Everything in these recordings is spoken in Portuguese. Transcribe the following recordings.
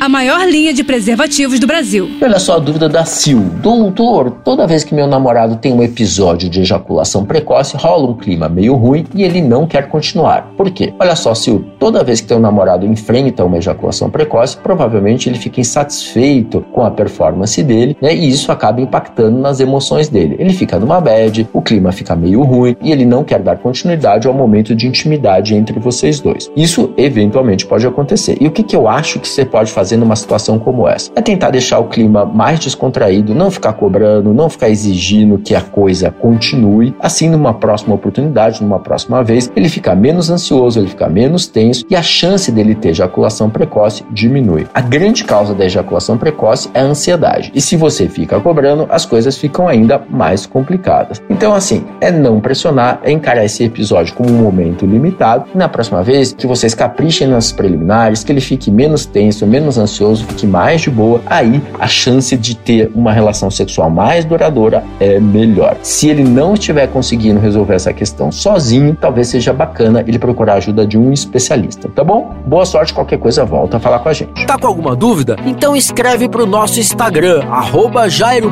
a maior linha de preservativos do Brasil. Olha só a dúvida da Sil. Doutor, toda vez que meu namorado tem um episódio de ejaculação precoce, rola um clima meio ruim e ele não quer continuar. Por quê? Olha só, Sil, toda vez que teu namorado enfrenta uma ejaculação precoce, provavelmente ele fica insatisfeito com a performance dele, né? E isso acaba impactando nas emoções dele. Ele fica numa bad, o clima fica meio ruim e ele não quer dar continuidade ao momento de intimidade entre vocês dois. Isso eventualmente pode acontecer. E o que, que eu acho que você pode fazer fazer numa situação como essa? É tentar deixar o clima mais descontraído, não ficar cobrando, não ficar exigindo que a coisa continue. Assim, numa próxima oportunidade, numa próxima vez, ele fica menos ansioso, ele fica menos tenso e a chance dele ter ejaculação precoce diminui. A grande causa da ejaculação precoce é a ansiedade. E se você fica cobrando, as coisas ficam ainda mais complicadas. Então, assim, é não pressionar, é encarar esse episódio como um momento limitado. E na próxima vez, que vocês caprichem nas preliminares, que ele fique menos tenso, menos menos ansioso, fique mais de boa, aí a chance de ter uma relação sexual mais duradoura é melhor. Se ele não estiver conseguindo resolver essa questão sozinho, talvez seja bacana ele procurar a ajuda de um especialista, tá bom? Boa sorte, qualquer coisa volta a falar com a gente. Tá com alguma dúvida? Então escreve pro nosso Instagram, arroba Jairo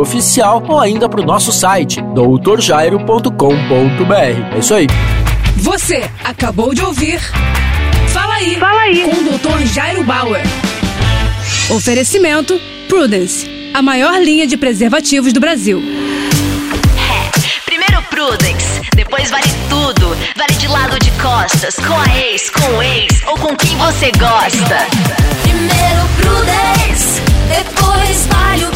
Oficial, ou ainda pro nosso site, doutorjairo.com.br. É isso aí. Você acabou de ouvir Oferecimento Prudence, a maior linha de preservativos do Brasil. É, primeiro Prudence, depois vale tudo. Vale de lado de costas, com a ex, com o ex ou com quem você gosta. Primeiro Prudence, depois vale o